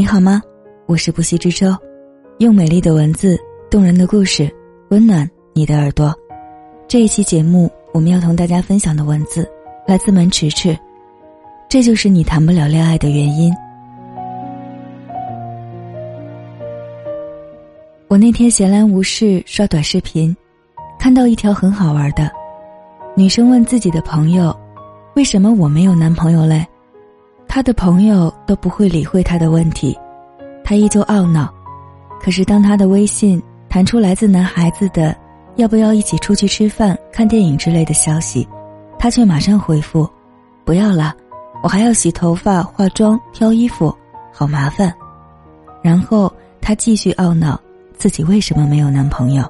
你好吗？我是不息之舟，用美丽的文字、动人的故事，温暖你的耳朵。这一期节目，我们要同大家分享的文字来自门迟迟。这就是你谈不了恋爱的原因。我那天闲来无事刷短视频，看到一条很好玩的，女生问自己的朋友：“为什么我没有男朋友嘞？”他的朋友都不会理会他的问题，他依旧懊恼。可是当他的微信弹出来自男孩子的“要不要一起出去吃饭、看电影”之类的消息，他却马上回复：“不要了，我还要洗头发、化妆、挑衣服，好麻烦。”然后他继续懊恼。自己为什么没有男朋友？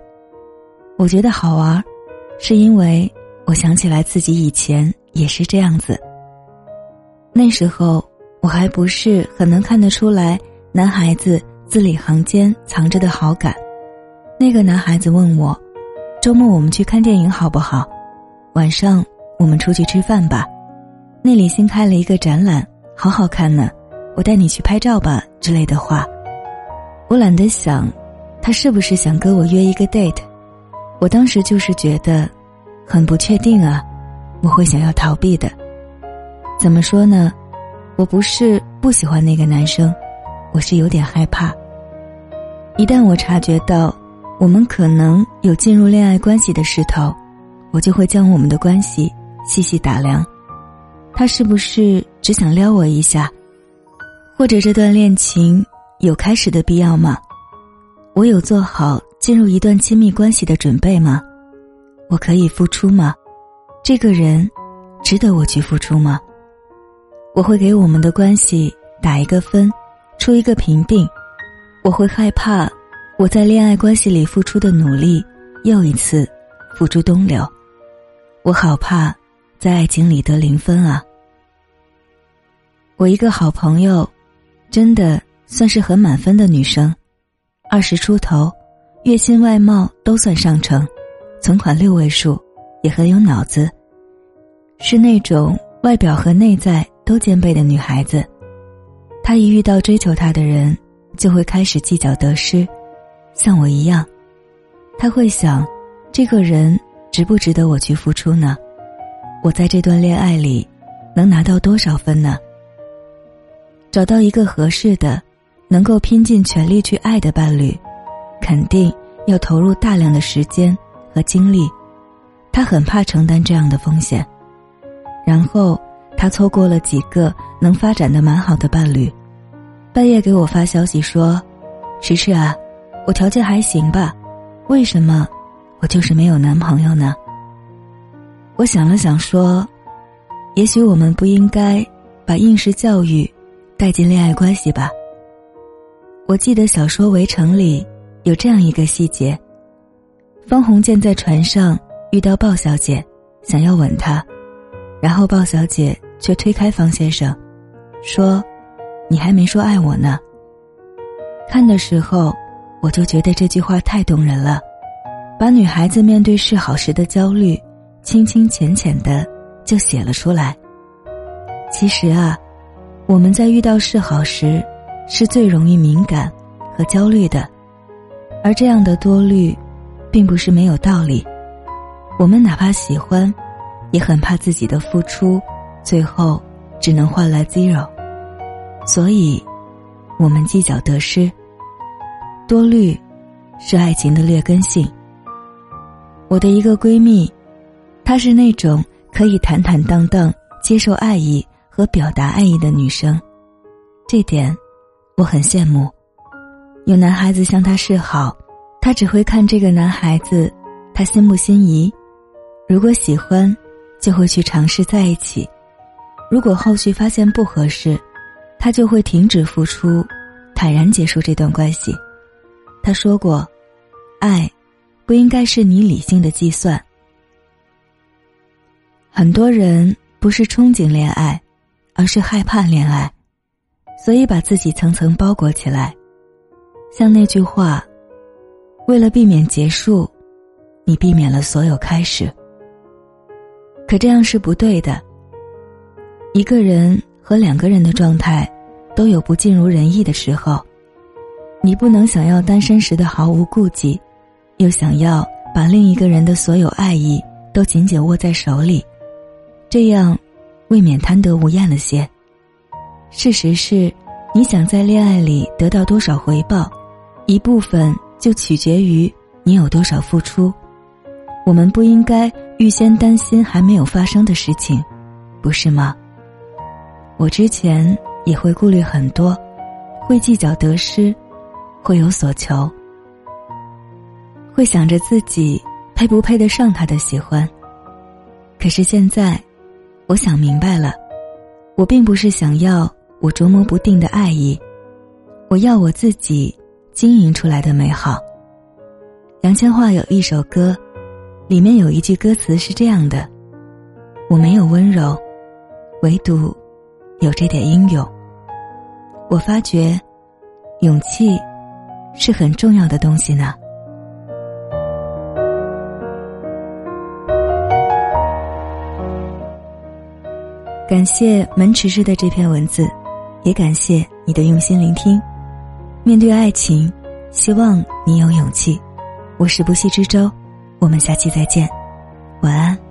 我觉得好玩，是因为我想起来自己以前也是这样子。那时候我还不是很能看得出来男孩子字里行间藏着的好感。那个男孩子问我：“周末我们去看电影好不好？晚上我们出去吃饭吧。那里新开了一个展览，好好看呢，我带你去拍照吧。”之类的话，我懒得想。他是不是想跟我约一个 date？我当时就是觉得，很不确定啊，我会想要逃避的。怎么说呢？我不是不喜欢那个男生，我是有点害怕。一旦我察觉到我们可能有进入恋爱关系的势头，我就会将我们的关系细细打量。他是不是只想撩我一下？或者这段恋情有开始的必要吗？我有做好进入一段亲密关系的准备吗？我可以付出吗？这个人值得我去付出吗？我会给我们的关系打一个分，出一个评定。我会害怕我在恋爱关系里付出的努力又一次付诸东流。我好怕在爱情里得零分啊！我一个好朋友，真的算是很满分的女生。二十出头，月薪外貌都算上乘，存款六位数，也很有脑子。是那种外表和内在都兼备的女孩子。她一遇到追求她的人，就会开始计较得失，像我一样。她会想，这个人值不值得我去付出呢？我在这段恋爱里，能拿到多少分呢？找到一个合适的。能够拼尽全力去爱的伴侣，肯定要投入大量的时间和精力。他很怕承担这样的风险，然后他错过了几个能发展的蛮好的伴侣。半夜给我发消息说：“迟迟啊，我条件还行吧？为什么我就是没有男朋友呢？”我想了想说：“也许我们不应该把应试教育带进恋爱关系吧。”我记得小说《围城》里有这样一个细节：方鸿渐在船上遇到鲍小姐，想要吻她，然后鲍小姐却推开方先生，说：“你还没说爱我呢。”看的时候，我就觉得这句话太动人了，把女孩子面对示好时的焦虑，轻轻浅浅的就写了出来。其实啊，我们在遇到示好时。是最容易敏感和焦虑的，而这样的多虑，并不是没有道理。我们哪怕喜欢，也很怕自己的付出，最后只能换来 zero。所以，我们计较得失。多虑，是爱情的劣根性。我的一个闺蜜，她是那种可以坦坦荡荡接受爱意和表达爱意的女生，这点。我很羡慕，有男孩子向她示好，她只会看这个男孩子，他心不心仪，如果喜欢，就会去尝试在一起；如果后续发现不合适，他就会停止付出，坦然结束这段关系。他说过：“爱，不应该是你理性的计算。”很多人不是憧憬恋爱，而是害怕恋爱。所以把自己层层包裹起来，像那句话：“为了避免结束，你避免了所有开始。”可这样是不对的。一个人和两个人的状态，都有不尽如人意的时候。你不能想要单身时的毫无顾忌，又想要把另一个人的所有爱意都紧紧握在手里，这样未免贪得无厌了些。事实是，你想在恋爱里得到多少回报，一部分就取决于你有多少付出。我们不应该预先担心还没有发生的事情，不是吗？我之前也会顾虑很多，会计较得失。会有所求，会想着自己配不配得上他的喜欢。可是现在，我想明白了，我并不是想要我琢磨不定的爱意，我要我自己经营出来的美好。杨千嬅有一首歌，里面有一句歌词是这样的：“我没有温柔，唯独有这点英勇。”我发觉，勇气。是很重要的东西呢。感谢门迟迟的这篇文字，也感谢你的用心聆听。面对爱情，希望你有勇气。我是不息之舟，我们下期再见，晚安。